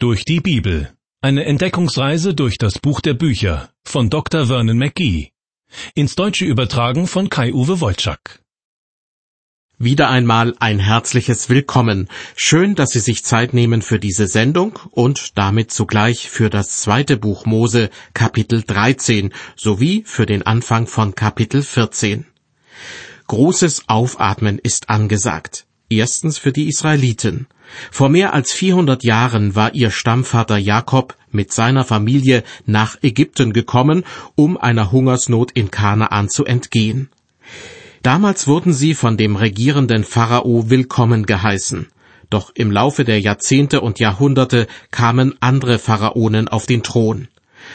Durch die Bibel. Eine Entdeckungsreise durch das Buch der Bücher von Dr. Vernon McGee. Ins Deutsche übertragen von Kai-Uwe Wolczak. Wieder einmal ein herzliches Willkommen. Schön, dass Sie sich Zeit nehmen für diese Sendung und damit zugleich für das zweite Buch Mose, Kapitel 13, sowie für den Anfang von Kapitel 14. Großes Aufatmen ist angesagt. Erstens für die Israeliten. Vor mehr als 400 Jahren war ihr Stammvater Jakob mit seiner Familie nach Ägypten gekommen, um einer Hungersnot in Kanaan zu entgehen. Damals wurden sie von dem regierenden Pharao willkommen geheißen. Doch im Laufe der Jahrzehnte und Jahrhunderte kamen andere Pharaonen auf den Thron.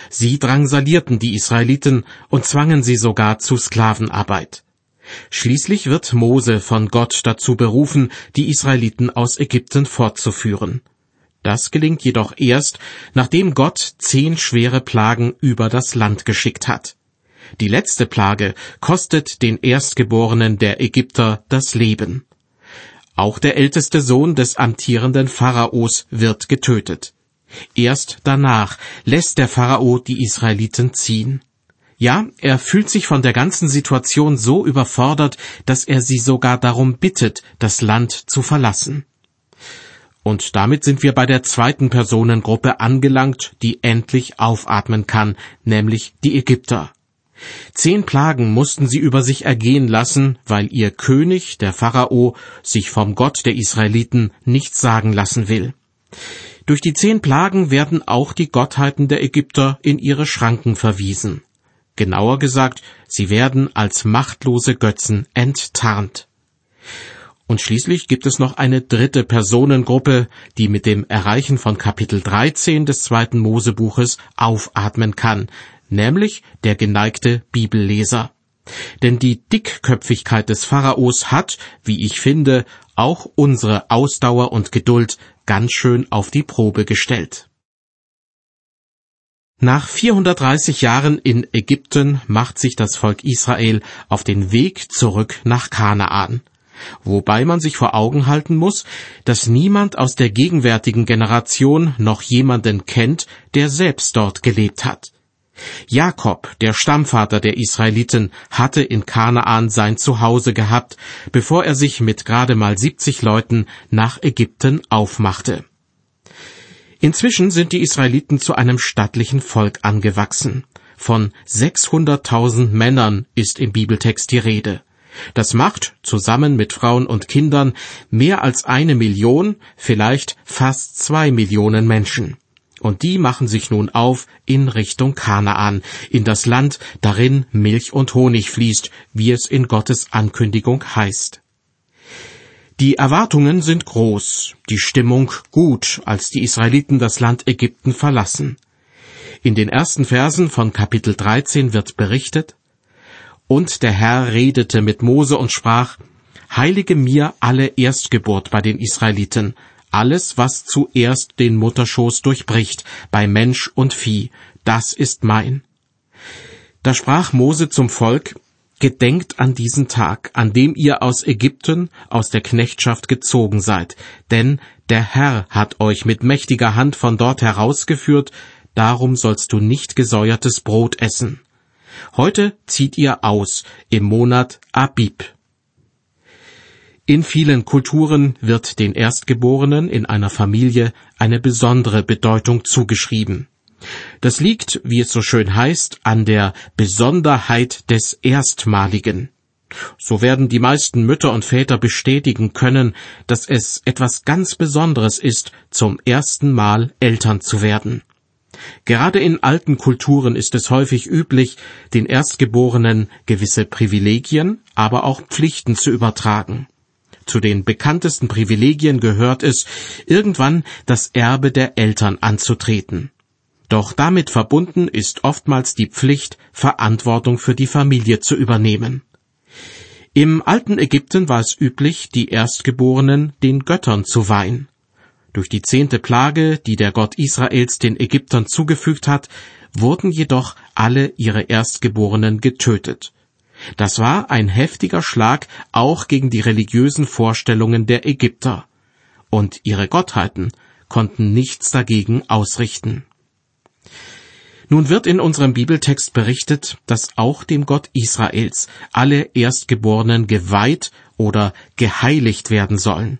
Sie drangsalierten die Israeliten und zwangen sie sogar zu Sklavenarbeit. Schließlich wird Mose von Gott dazu berufen, die Israeliten aus Ägypten fortzuführen. Das gelingt jedoch erst, nachdem Gott zehn schwere Plagen über das Land geschickt hat. Die letzte Plage kostet den Erstgeborenen der Ägypter das Leben. Auch der älteste Sohn des amtierenden Pharaos wird getötet. Erst danach lässt der Pharao die Israeliten ziehen. Ja, er fühlt sich von der ganzen Situation so überfordert, dass er sie sogar darum bittet, das Land zu verlassen. Und damit sind wir bei der zweiten Personengruppe angelangt, die endlich aufatmen kann, nämlich die Ägypter. Zehn Plagen mussten sie über sich ergehen lassen, weil ihr König, der Pharao, sich vom Gott der Israeliten nichts sagen lassen will. Durch die zehn Plagen werden auch die Gottheiten der Ägypter in ihre Schranken verwiesen. Genauer gesagt, sie werden als machtlose Götzen enttarnt. Und schließlich gibt es noch eine dritte Personengruppe, die mit dem Erreichen von Kapitel 13 des zweiten Mosebuches aufatmen kann, nämlich der geneigte Bibelleser. Denn die Dickköpfigkeit des Pharaos hat, wie ich finde, auch unsere Ausdauer und Geduld ganz schön auf die Probe gestellt. Nach 430 Jahren in Ägypten macht sich das Volk Israel auf den Weg zurück nach Kanaan. Wobei man sich vor Augen halten muss, dass niemand aus der gegenwärtigen Generation noch jemanden kennt, der selbst dort gelebt hat. Jakob, der Stammvater der Israeliten, hatte in Kanaan sein Zuhause gehabt, bevor er sich mit gerade mal 70 Leuten nach Ägypten aufmachte. Inzwischen sind die Israeliten zu einem stattlichen Volk angewachsen. Von 600.000 Männern ist im Bibeltext die Rede. Das macht, zusammen mit Frauen und Kindern, mehr als eine Million, vielleicht fast zwei Millionen Menschen. Und die machen sich nun auf in Richtung Kanaan, in das Land, darin Milch und Honig fließt, wie es in Gottes Ankündigung heißt. Die Erwartungen sind groß, die Stimmung gut, als die Israeliten das Land Ägypten verlassen. In den ersten Versen von Kapitel 13 wird berichtet, Und der Herr redete mit Mose und sprach, Heilige mir alle Erstgeburt bei den Israeliten, alles, was zuerst den Mutterschoß durchbricht, bei Mensch und Vieh, das ist mein. Da sprach Mose zum Volk, Gedenkt an diesen Tag, an dem ihr aus Ägypten, aus der Knechtschaft gezogen seid, denn der Herr hat euch mit mächtiger Hand von dort herausgeführt, darum sollst du nicht gesäuertes Brot essen. Heute zieht ihr aus im Monat Abib. In vielen Kulturen wird den Erstgeborenen in einer Familie eine besondere Bedeutung zugeschrieben. Das liegt, wie es so schön heißt, an der Besonderheit des Erstmaligen. So werden die meisten Mütter und Väter bestätigen können, dass es etwas ganz Besonderes ist, zum ersten Mal Eltern zu werden. Gerade in alten Kulturen ist es häufig üblich, den Erstgeborenen gewisse Privilegien, aber auch Pflichten zu übertragen. Zu den bekanntesten Privilegien gehört es, irgendwann das Erbe der Eltern anzutreten. Doch damit verbunden ist oftmals die Pflicht, Verantwortung für die Familie zu übernehmen. Im alten Ägypten war es üblich, die Erstgeborenen den Göttern zu weihen. Durch die zehnte Plage, die der Gott Israels den Ägyptern zugefügt hat, wurden jedoch alle ihre Erstgeborenen getötet. Das war ein heftiger Schlag auch gegen die religiösen Vorstellungen der Ägypter. Und ihre Gottheiten konnten nichts dagegen ausrichten. Nun wird in unserem Bibeltext berichtet, dass auch dem Gott Israels alle Erstgeborenen geweiht oder geheiligt werden sollen.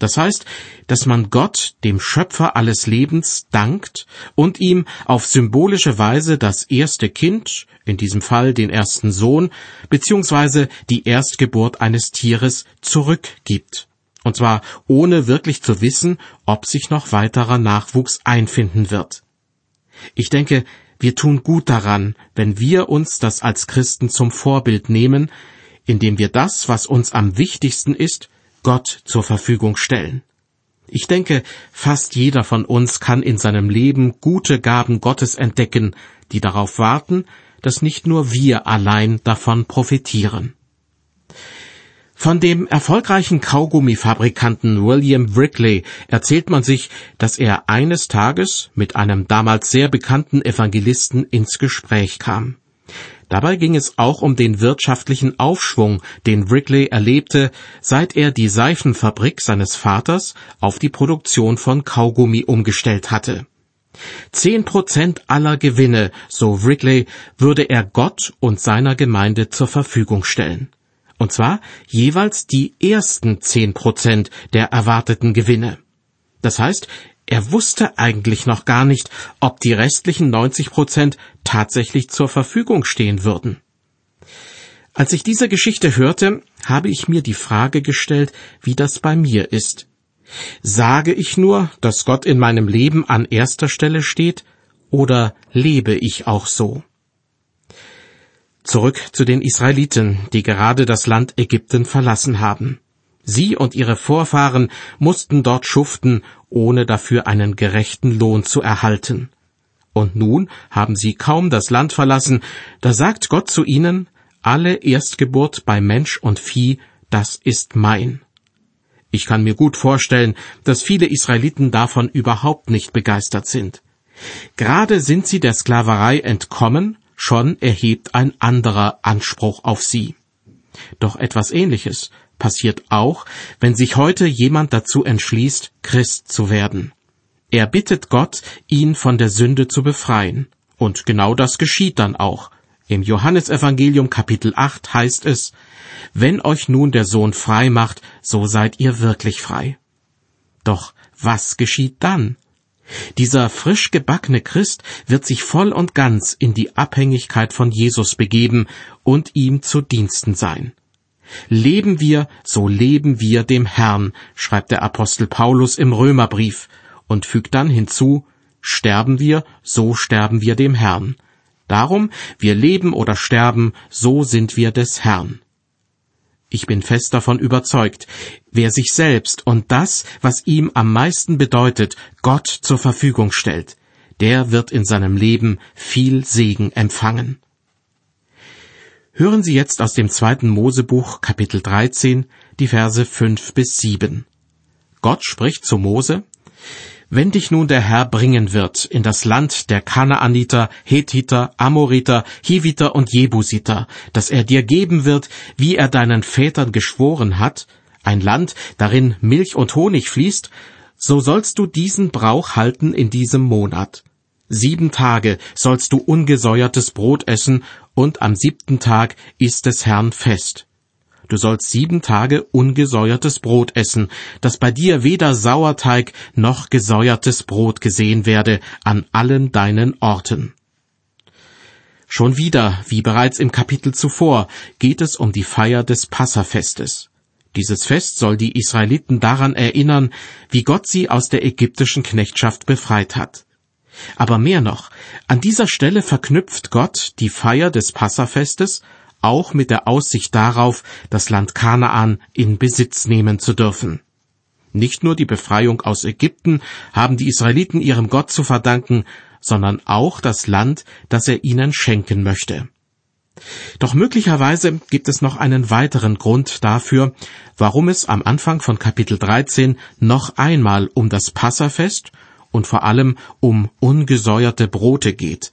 Das heißt, dass man Gott, dem Schöpfer alles Lebens, dankt und ihm auf symbolische Weise das erste Kind, in diesem Fall den ersten Sohn, beziehungsweise die Erstgeburt eines Tieres zurückgibt. Und zwar ohne wirklich zu wissen, ob sich noch weiterer Nachwuchs einfinden wird. Ich denke, wir tun gut daran, wenn wir uns das als Christen zum Vorbild nehmen, indem wir das, was uns am wichtigsten ist, Gott zur Verfügung stellen. Ich denke, fast jeder von uns kann in seinem Leben gute Gaben Gottes entdecken, die darauf warten, dass nicht nur wir allein davon profitieren. Von dem erfolgreichen Kaugummifabrikanten William Wrigley erzählt man sich, dass er eines Tages mit einem damals sehr bekannten Evangelisten ins Gespräch kam. Dabei ging es auch um den wirtschaftlichen Aufschwung, den Wrigley erlebte, seit er die Seifenfabrik seines Vaters auf die Produktion von Kaugummi umgestellt hatte. Zehn Prozent aller Gewinne, so Wrigley, würde er Gott und seiner Gemeinde zur Verfügung stellen. Und zwar jeweils die ersten zehn Prozent der erwarteten Gewinne. Das heißt, er wusste eigentlich noch gar nicht, ob die restlichen 90 Prozent tatsächlich zur Verfügung stehen würden. Als ich diese Geschichte hörte, habe ich mir die Frage gestellt, wie das bei mir ist. Sage ich nur, dass Gott in meinem Leben an erster Stelle steht, oder lebe ich auch so? Zurück zu den Israeliten, die gerade das Land Ägypten verlassen haben. Sie und ihre Vorfahren mussten dort schuften, ohne dafür einen gerechten Lohn zu erhalten. Und nun haben sie kaum das Land verlassen, da sagt Gott zu ihnen, alle Erstgeburt bei Mensch und Vieh, das ist mein. Ich kann mir gut vorstellen, dass viele Israeliten davon überhaupt nicht begeistert sind. Gerade sind sie der Sklaverei entkommen, schon erhebt ein anderer Anspruch auf sie. Doch etwas Ähnliches passiert auch, wenn sich heute jemand dazu entschließt, Christ zu werden. Er bittet Gott, ihn von der Sünde zu befreien. Und genau das geschieht dann auch. Im Johannesevangelium Kapitel 8 heißt es, Wenn euch nun der Sohn frei macht, so seid ihr wirklich frei. Doch was geschieht dann? Dieser frisch gebackene Christ wird sich voll und ganz in die Abhängigkeit von Jesus begeben und ihm zu Diensten sein. Leben wir, so leben wir dem Herrn, schreibt der Apostel Paulus im Römerbrief und fügt dann hinzu, sterben wir, so sterben wir dem Herrn. Darum, wir leben oder sterben, so sind wir des Herrn. Ich bin fest davon überzeugt, wer sich selbst und das, was ihm am meisten bedeutet, Gott zur Verfügung stellt, der wird in seinem Leben viel Segen empfangen. Hören Sie jetzt aus dem zweiten Mosebuch Kapitel 13 die Verse 5 bis 7. Gott spricht zu Mose, wenn dich nun der Herr bringen wird in das Land der Kanaaniter, Hethiter, Amoriter, Hiviter und Jebusiter, das er dir geben wird, wie er deinen Vätern geschworen hat, ein Land, darin Milch und Honig fließt, so sollst du diesen Brauch halten in diesem Monat. Sieben Tage sollst du ungesäuertes Brot essen, und am siebten Tag ist des Herrn Fest. Du sollst sieben Tage ungesäuertes Brot essen, dass bei dir weder Sauerteig noch gesäuertes Brot gesehen werde an allen deinen Orten. Schon wieder, wie bereits im Kapitel zuvor, geht es um die Feier des Passafestes. Dieses Fest soll die Israeliten daran erinnern, wie Gott sie aus der ägyptischen Knechtschaft befreit hat. Aber mehr noch, an dieser Stelle verknüpft Gott die Feier des Passafestes auch mit der Aussicht darauf, das Land Kanaan in Besitz nehmen zu dürfen. Nicht nur die Befreiung aus Ägypten haben die Israeliten ihrem Gott zu verdanken, sondern auch das Land, das er ihnen schenken möchte. Doch möglicherweise gibt es noch einen weiteren Grund dafür, warum es am Anfang von Kapitel 13 noch einmal um das Passafest und vor allem um ungesäuerte Brote geht.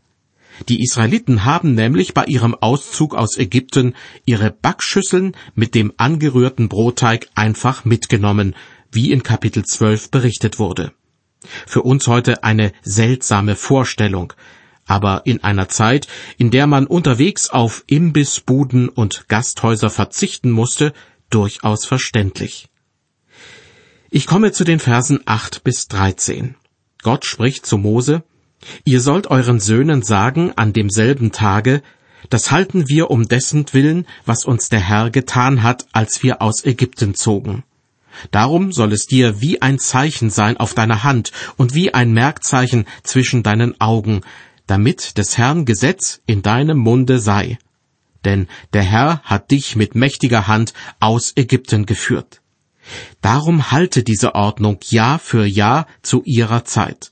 Die Israeliten haben nämlich bei ihrem Auszug aus Ägypten ihre Backschüsseln mit dem angerührten Brotteig einfach mitgenommen, wie in Kapitel 12 berichtet wurde. Für uns heute eine seltsame Vorstellung, aber in einer Zeit, in der man unterwegs auf Imbissbuden und Gasthäuser verzichten musste, durchaus verständlich. Ich komme zu den Versen 8 bis 13. Gott spricht zu Mose, Ihr sollt euren Söhnen sagen an demselben Tage, das halten wir um dessen Willen, was uns der Herr getan hat, als wir aus Ägypten zogen. Darum soll es dir wie ein Zeichen sein auf deiner Hand und wie ein Merkzeichen zwischen deinen Augen, damit des Herrn Gesetz in deinem Munde sei. Denn der Herr hat dich mit mächtiger Hand aus Ägypten geführt. Darum halte diese Ordnung Jahr für Jahr zu ihrer Zeit.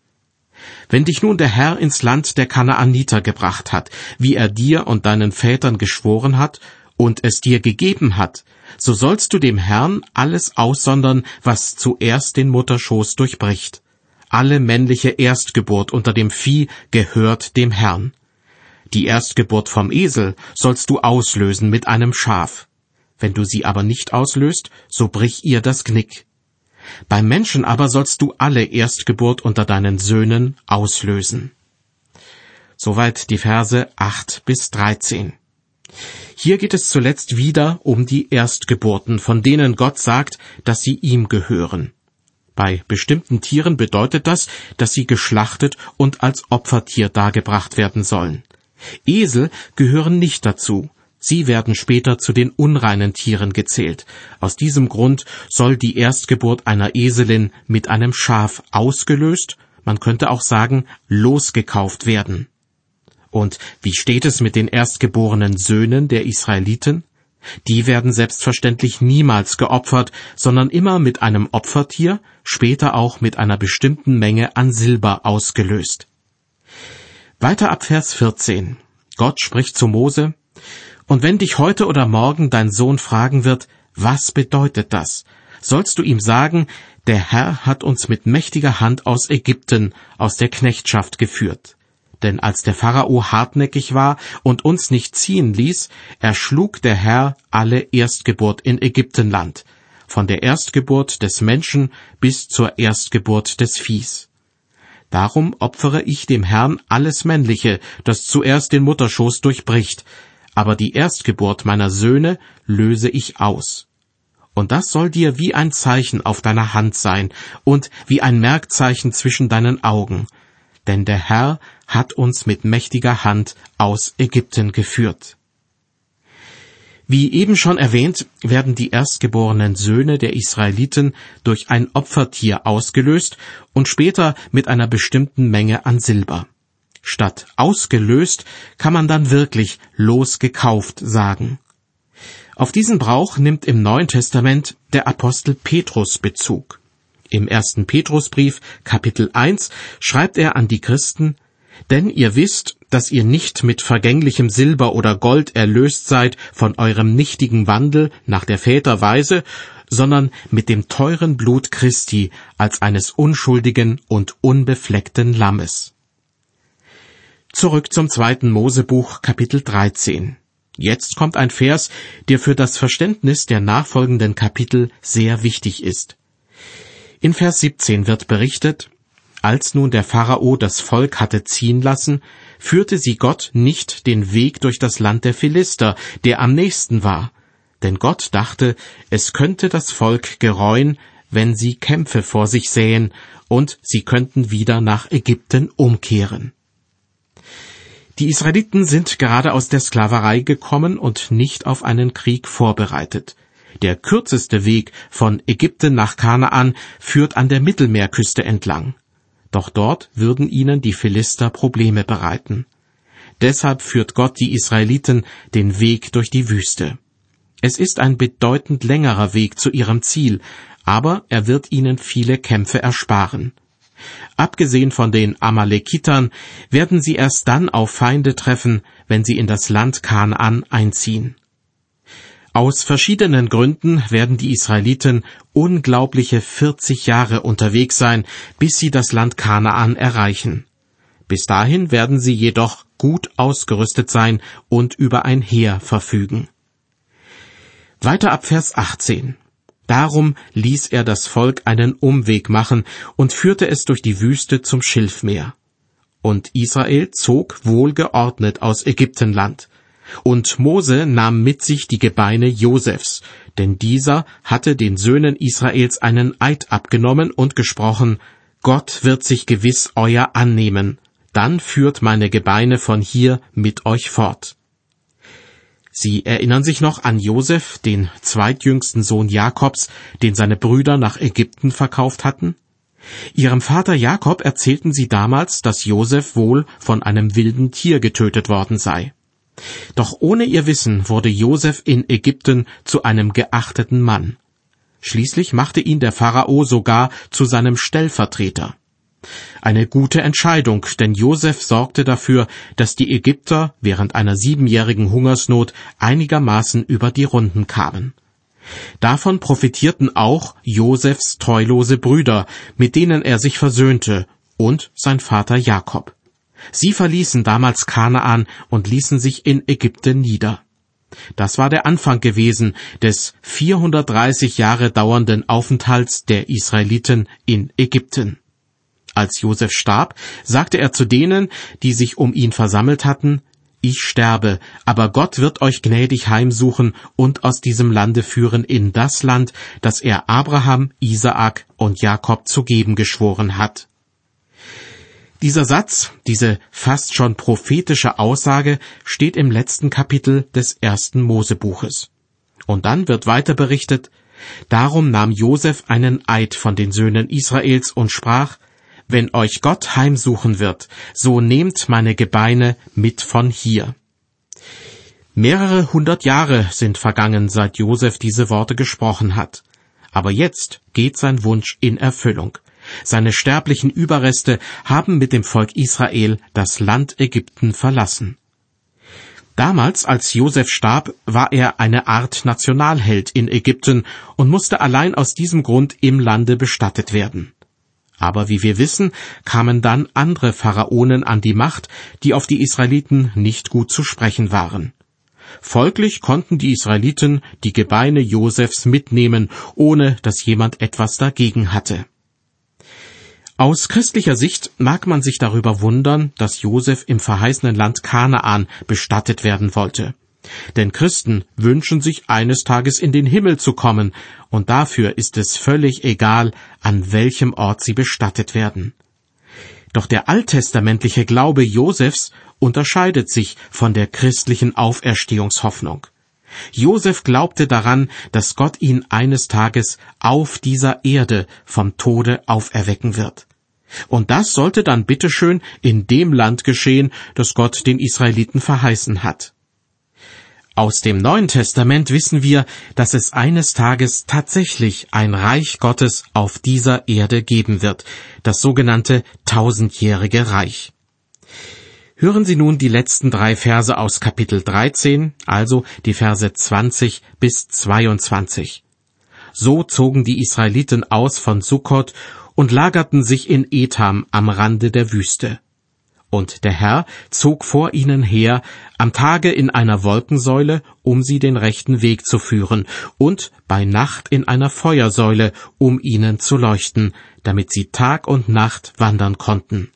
Wenn dich nun der Herr ins Land der Kanaaniter gebracht hat, wie er dir und deinen Vätern geschworen hat, und es dir gegeben hat, so sollst du dem Herrn alles aussondern, was zuerst den Mutterschoß durchbricht. Alle männliche Erstgeburt unter dem Vieh gehört dem Herrn. Die Erstgeburt vom Esel sollst du auslösen mit einem Schaf. Wenn du sie aber nicht auslöst, so brich ihr das Knick. Beim Menschen aber sollst du alle Erstgeburt unter deinen Söhnen auslösen. Soweit die Verse 8 bis 13. Hier geht es zuletzt wieder um die Erstgeburten, von denen Gott sagt, dass sie ihm gehören. Bei bestimmten Tieren bedeutet das, dass sie geschlachtet und als Opfertier dargebracht werden sollen. Esel gehören nicht dazu, Sie werden später zu den unreinen Tieren gezählt. Aus diesem Grund soll die Erstgeburt einer Eselin mit einem Schaf ausgelöst, man könnte auch sagen, losgekauft werden. Und wie steht es mit den erstgeborenen Söhnen der Israeliten? Die werden selbstverständlich niemals geopfert, sondern immer mit einem Opfertier, später auch mit einer bestimmten Menge an Silber ausgelöst. Weiter ab Vers 14. Gott spricht zu Mose, und wenn dich heute oder morgen dein Sohn fragen wird, was bedeutet das, sollst du ihm sagen, der Herr hat uns mit mächtiger Hand aus Ägypten, aus der Knechtschaft geführt. Denn als der Pharao hartnäckig war und uns nicht ziehen ließ, erschlug der Herr alle Erstgeburt in Ägyptenland, von der Erstgeburt des Menschen bis zur Erstgeburt des Viehs. Darum opfere ich dem Herrn alles Männliche, das zuerst den Mutterschoß durchbricht, aber die Erstgeburt meiner Söhne löse ich aus. Und das soll dir wie ein Zeichen auf deiner Hand sein und wie ein Merkzeichen zwischen deinen Augen, denn der Herr hat uns mit mächtiger Hand aus Ägypten geführt. Wie eben schon erwähnt, werden die erstgeborenen Söhne der Israeliten durch ein Opfertier ausgelöst und später mit einer bestimmten Menge an Silber. Statt ausgelöst kann man dann wirklich losgekauft sagen. Auf diesen Brauch nimmt im Neuen Testament der Apostel Petrus Bezug. Im ersten Petrusbrief Kapitel 1 schreibt er an die Christen, denn ihr wisst, dass ihr nicht mit vergänglichem Silber oder Gold erlöst seid von eurem nichtigen Wandel nach der Väterweise, sondern mit dem teuren Blut Christi als eines unschuldigen und unbefleckten Lammes. Zurück zum zweiten Mosebuch Kapitel 13. Jetzt kommt ein Vers, der für das Verständnis der nachfolgenden Kapitel sehr wichtig ist. In Vers 17 wird berichtet, als nun der Pharao das Volk hatte ziehen lassen, führte sie Gott nicht den Weg durch das Land der Philister, der am nächsten war, denn Gott dachte, es könnte das Volk gereuen, wenn sie Kämpfe vor sich sähen, und sie könnten wieder nach Ägypten umkehren. Die Israeliten sind gerade aus der Sklaverei gekommen und nicht auf einen Krieg vorbereitet. Der kürzeste Weg von Ägypten nach Kanaan führt an der Mittelmeerküste entlang. Doch dort würden ihnen die Philister Probleme bereiten. Deshalb führt Gott die Israeliten den Weg durch die Wüste. Es ist ein bedeutend längerer Weg zu ihrem Ziel, aber er wird ihnen viele Kämpfe ersparen. Abgesehen von den Amalekitern werden sie erst dann auf Feinde treffen, wenn sie in das Land Kanaan einziehen. Aus verschiedenen Gründen werden die Israeliten unglaubliche 40 Jahre unterwegs sein, bis sie das Land Kanaan erreichen. Bis dahin werden sie jedoch gut ausgerüstet sein und über ein Heer verfügen. Weiter ab Vers 18. Darum ließ er das Volk einen Umweg machen und führte es durch die Wüste zum Schilfmeer. Und Israel zog wohlgeordnet aus Ägyptenland. Und Mose nahm mit sich die Gebeine Josefs, denn dieser hatte den Söhnen Israels einen Eid abgenommen und gesprochen, Gott wird sich gewiss euer annehmen, dann führt meine Gebeine von hier mit euch fort. Sie erinnern sich noch an Josef, den zweitjüngsten Sohn Jakobs, den seine Brüder nach Ägypten verkauft hatten? Ihrem Vater Jakob erzählten sie damals, dass Josef wohl von einem wilden Tier getötet worden sei. Doch ohne ihr Wissen wurde Josef in Ägypten zu einem geachteten Mann. Schließlich machte ihn der Pharao sogar zu seinem Stellvertreter. Eine gute Entscheidung, denn Josef sorgte dafür, dass die Ägypter während einer siebenjährigen Hungersnot einigermaßen über die Runden kamen. Davon profitierten auch Josefs treulose Brüder, mit denen er sich versöhnte, und sein Vater Jakob. Sie verließen damals Kanaan und ließen sich in Ägypten nieder. Das war der Anfang gewesen des 430 Jahre dauernden Aufenthalts der Israeliten in Ägypten. Als Josef starb, sagte er zu denen, die sich um ihn versammelt hatten, Ich sterbe, aber Gott wird euch gnädig heimsuchen und aus diesem Lande führen in das Land, das er Abraham, Isaak und Jakob zu geben geschworen hat. Dieser Satz, diese fast schon prophetische Aussage steht im letzten Kapitel des ersten Mosebuches. Und dann wird weiter berichtet, Darum nahm Josef einen Eid von den Söhnen Israels und sprach, wenn euch Gott heimsuchen wird, so nehmt meine Gebeine mit von hier. Mehrere hundert Jahre sind vergangen, seit Josef diese Worte gesprochen hat. Aber jetzt geht sein Wunsch in Erfüllung. Seine sterblichen Überreste haben mit dem Volk Israel das Land Ägypten verlassen. Damals, als Josef starb, war er eine Art Nationalheld in Ägypten und musste allein aus diesem Grund im Lande bestattet werden. Aber wie wir wissen, kamen dann andere Pharaonen an die Macht, die auf die Israeliten nicht gut zu sprechen waren. Folglich konnten die Israeliten die Gebeine Josefs mitnehmen, ohne dass jemand etwas dagegen hatte. Aus christlicher Sicht mag man sich darüber wundern, dass Josef im verheißenen Land Kanaan bestattet werden wollte. Denn Christen wünschen sich eines Tages in den Himmel zu kommen, und dafür ist es völlig egal, an welchem Ort sie bestattet werden. Doch der alttestamentliche Glaube Josefs unterscheidet sich von der christlichen Auferstehungshoffnung. Josef glaubte daran, dass Gott ihn eines Tages auf dieser Erde vom Tode auferwecken wird. Und das sollte dann bitteschön in dem Land geschehen, das Gott den Israeliten verheißen hat. Aus dem Neuen Testament wissen wir, dass es eines Tages tatsächlich ein Reich Gottes auf dieser Erde geben wird, das sogenannte tausendjährige Reich. Hören Sie nun die letzten drei Verse aus Kapitel 13, also die Verse 20 bis 22. So zogen die Israeliten aus von Sukkot und lagerten sich in Etam am Rande der Wüste. Und der Herr zog vor ihnen her am Tage in einer Wolkensäule, um sie den rechten Weg zu führen, und bei Nacht in einer Feuersäule, um ihnen zu leuchten, damit sie Tag und Nacht wandern konnten.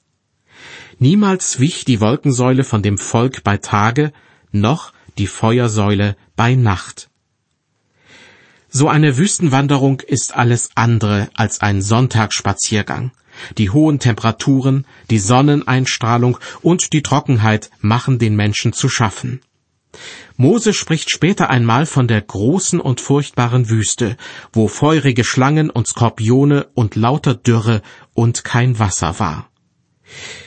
Niemals wich die Wolkensäule von dem Volk bei Tage, noch die Feuersäule bei Nacht. So eine Wüstenwanderung ist alles andere als ein Sonntagsspaziergang. Die hohen Temperaturen, die Sonneneinstrahlung und die Trockenheit machen den Menschen zu schaffen. Mose spricht später einmal von der großen und furchtbaren Wüste, wo feurige Schlangen und Skorpione und lauter Dürre und kein Wasser war.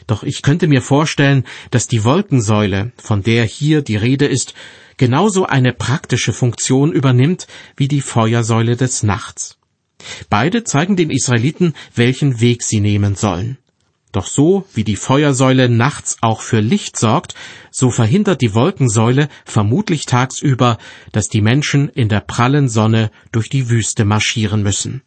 Doch ich könnte mir vorstellen, dass die Wolkensäule, von der hier die Rede ist, genauso eine praktische Funktion übernimmt wie die Feuersäule des Nachts. Beide zeigen den Israeliten, welchen Weg sie nehmen sollen. Doch so wie die Feuersäule nachts auch für Licht sorgt, so verhindert die Wolkensäule vermutlich tagsüber, dass die Menschen in der prallen Sonne durch die Wüste marschieren müssen.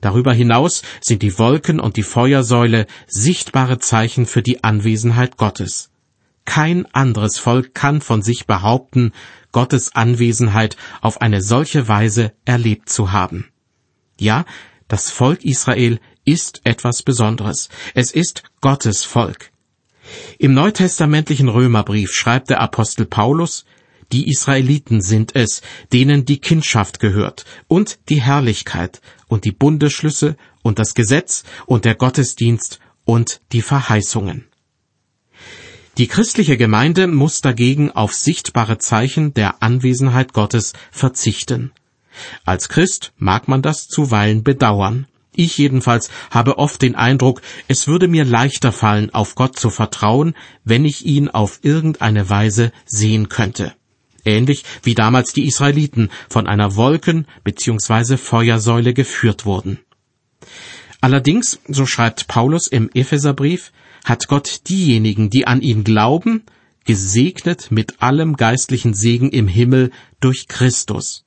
Darüber hinaus sind die Wolken und die Feuersäule sichtbare Zeichen für die Anwesenheit Gottes. Kein anderes Volk kann von sich behaupten, Gottes Anwesenheit auf eine solche Weise erlebt zu haben. Ja, das Volk Israel ist etwas Besonderes. Es ist Gottes Volk. Im neutestamentlichen Römerbrief schreibt der Apostel Paulus, die Israeliten sind es, denen die Kindschaft gehört und die Herrlichkeit und die Bundeschlüsse und das Gesetz und der Gottesdienst und die Verheißungen. Die christliche Gemeinde muss dagegen auf sichtbare Zeichen der Anwesenheit Gottes verzichten. Als Christ mag man das zuweilen bedauern. Ich jedenfalls habe oft den Eindruck, es würde mir leichter fallen, auf Gott zu vertrauen, wenn ich ihn auf irgendeine Weise sehen könnte ähnlich wie damals die Israeliten von einer Wolken- bzw. Feuersäule geführt wurden. Allerdings, so schreibt Paulus im Epheserbrief, hat Gott diejenigen, die an ihn glauben, gesegnet mit allem geistlichen Segen im Himmel durch Christus.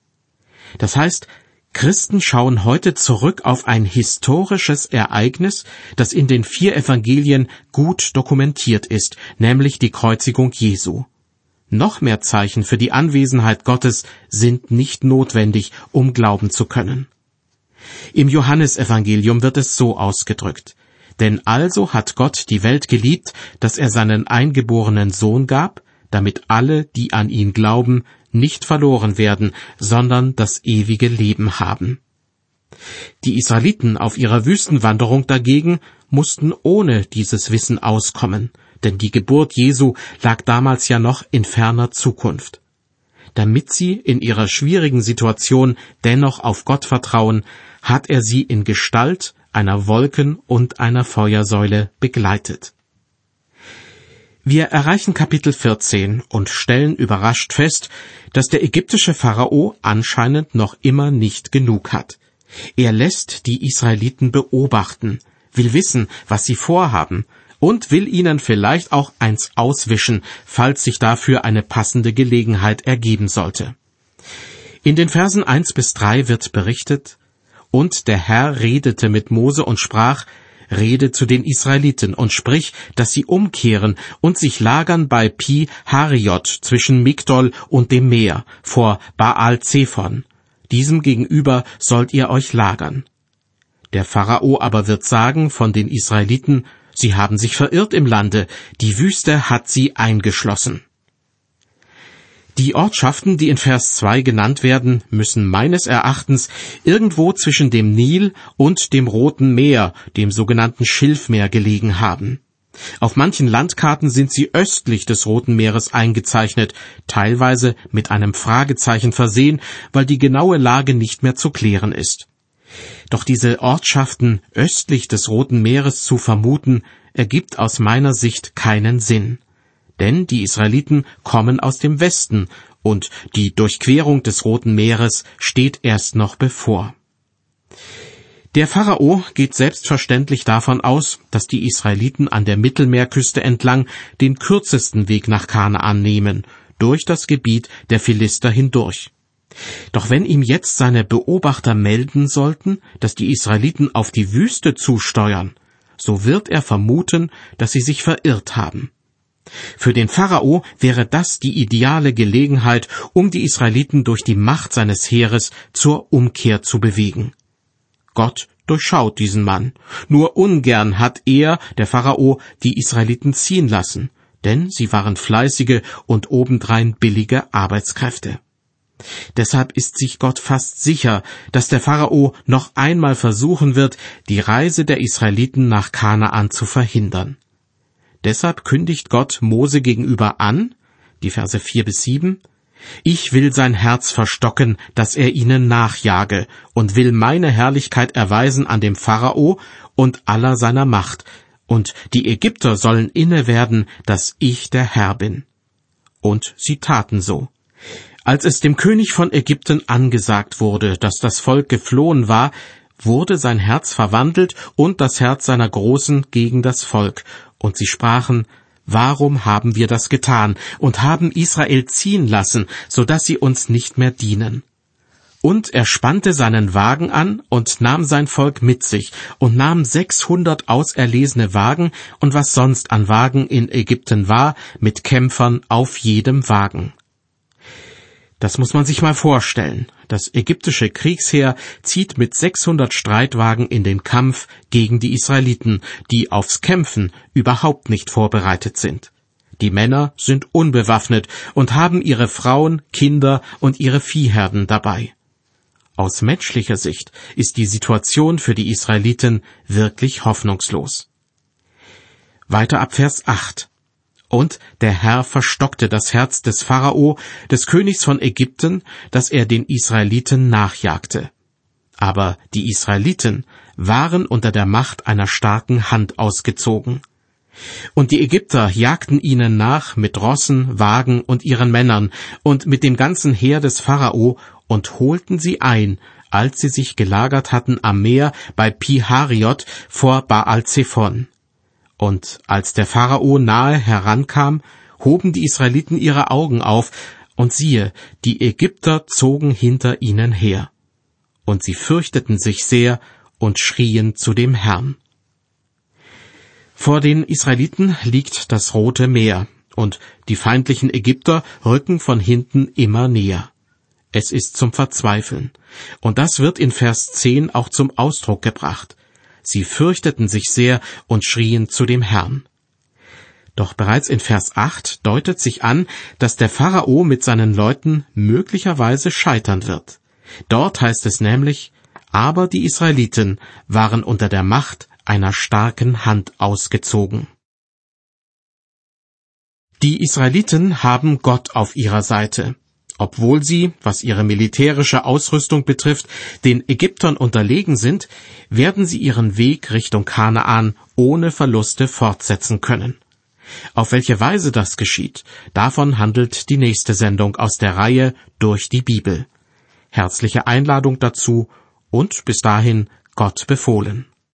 Das heißt, Christen schauen heute zurück auf ein historisches Ereignis, das in den vier Evangelien gut dokumentiert ist, nämlich die Kreuzigung Jesu. Noch mehr Zeichen für die Anwesenheit Gottes sind nicht notwendig, um glauben zu können. Im Johannesevangelium wird es so ausgedrückt. Denn also hat Gott die Welt geliebt, dass er seinen eingeborenen Sohn gab, damit alle, die an ihn glauben, nicht verloren werden, sondern das ewige Leben haben. Die Israeliten auf ihrer Wüstenwanderung dagegen mussten ohne dieses Wissen auskommen, denn die Geburt Jesu lag damals ja noch in ferner Zukunft. Damit sie in ihrer schwierigen Situation dennoch auf Gott vertrauen, hat er sie in Gestalt einer Wolken- und einer Feuersäule begleitet. Wir erreichen Kapitel 14 und stellen überrascht fest, dass der ägyptische Pharao anscheinend noch immer nicht genug hat. Er lässt die Israeliten beobachten, will wissen, was sie vorhaben und will ihnen vielleicht auch eins auswischen, falls sich dafür eine passende Gelegenheit ergeben sollte. In den Versen eins bis drei wird berichtet, und der Herr redete mit Mose und sprach, Rede zu den Israeliten und sprich, dass sie umkehren und sich lagern bei Pi Hariot zwischen Migdol und dem Meer vor Baal Zephon. Diesem gegenüber sollt ihr euch lagern. Der Pharao aber wird sagen von den Israeliten, Sie haben sich verirrt im Lande, die Wüste hat sie eingeschlossen. Die Ortschaften, die in Vers 2 genannt werden, müssen meines Erachtens irgendwo zwischen dem Nil und dem Roten Meer, dem sogenannten Schilfmeer, gelegen haben. Auf manchen Landkarten sind sie östlich des Roten Meeres eingezeichnet, teilweise mit einem Fragezeichen versehen, weil die genaue Lage nicht mehr zu klären ist. Doch diese Ortschaften östlich des Roten Meeres zu vermuten, ergibt aus meiner Sicht keinen Sinn. Denn die Israeliten kommen aus dem Westen und die Durchquerung des Roten Meeres steht erst noch bevor. Der Pharao geht selbstverständlich davon aus, dass die Israeliten an der Mittelmeerküste entlang den kürzesten Weg nach Kanaan nehmen, durch das Gebiet der Philister hindurch. Doch wenn ihm jetzt seine Beobachter melden sollten, dass die Israeliten auf die Wüste zusteuern, so wird er vermuten, dass sie sich verirrt haben. Für den Pharao wäre das die ideale Gelegenheit, um die Israeliten durch die Macht seines Heeres zur Umkehr zu bewegen. Gott durchschaut diesen Mann. Nur ungern hat er, der Pharao, die Israeliten ziehen lassen, denn sie waren fleißige und obendrein billige Arbeitskräfte. Deshalb ist sich Gott fast sicher, dass der Pharao noch einmal versuchen wird, die Reise der Israeliten nach Kanaan zu verhindern. Deshalb kündigt Gott Mose gegenüber an, die Verse vier bis sieben, ich will sein Herz verstocken, dass er ihnen nachjage, und will meine Herrlichkeit erweisen an dem Pharao und aller seiner Macht, und die Ägypter sollen inne werden, dass ich der Herr bin. Und sie taten so. Als es dem König von Ägypten angesagt wurde, dass das Volk geflohen war, wurde sein Herz verwandelt und das Herz seiner Großen gegen das Volk, und sie sprachen, Warum haben wir das getan und haben Israel ziehen lassen, so dass sie uns nicht mehr dienen? Und er spannte seinen Wagen an und nahm sein Volk mit sich und nahm sechshundert auserlesene Wagen und was sonst an Wagen in Ägypten war, mit Kämpfern auf jedem Wagen. Das muss man sich mal vorstellen. Das ägyptische Kriegsheer zieht mit 600 Streitwagen in den Kampf gegen die Israeliten, die aufs Kämpfen überhaupt nicht vorbereitet sind. Die Männer sind unbewaffnet und haben ihre Frauen, Kinder und ihre Viehherden dabei. Aus menschlicher Sicht ist die Situation für die Israeliten wirklich hoffnungslos. Weiter ab Vers 8. Und der Herr verstockte das Herz des Pharao, des Königs von Ägypten, dass er den Israeliten nachjagte. Aber die Israeliten waren unter der Macht einer starken Hand ausgezogen. Und die Ägypter jagten ihnen nach mit Rossen, Wagen und ihren Männern und mit dem ganzen Heer des Pharao und holten sie ein, als sie sich gelagert hatten am Meer bei Pihariot vor Baal Zephon. Und als der Pharao nahe herankam, hoben die Israeliten ihre Augen auf, und siehe, die Ägypter zogen hinter ihnen her. Und sie fürchteten sich sehr und schrien zu dem Herrn. Vor den Israeliten liegt das Rote Meer, und die feindlichen Ägypter rücken von hinten immer näher. Es ist zum Verzweifeln. Und das wird in Vers 10 auch zum Ausdruck gebracht. Sie fürchteten sich sehr und schrien zu dem Herrn. Doch bereits in Vers 8 deutet sich an, dass der Pharao mit seinen Leuten möglicherweise scheitern wird. Dort heißt es nämlich, aber die Israeliten waren unter der Macht einer starken Hand ausgezogen. Die Israeliten haben Gott auf ihrer Seite. Obwohl sie, was ihre militärische Ausrüstung betrifft, den Ägyptern unterlegen sind, werden sie ihren Weg Richtung Kanaan ohne Verluste fortsetzen können. Auf welche Weise das geschieht, davon handelt die nächste Sendung aus der Reihe durch die Bibel. Herzliche Einladung dazu und bis dahin Gott befohlen.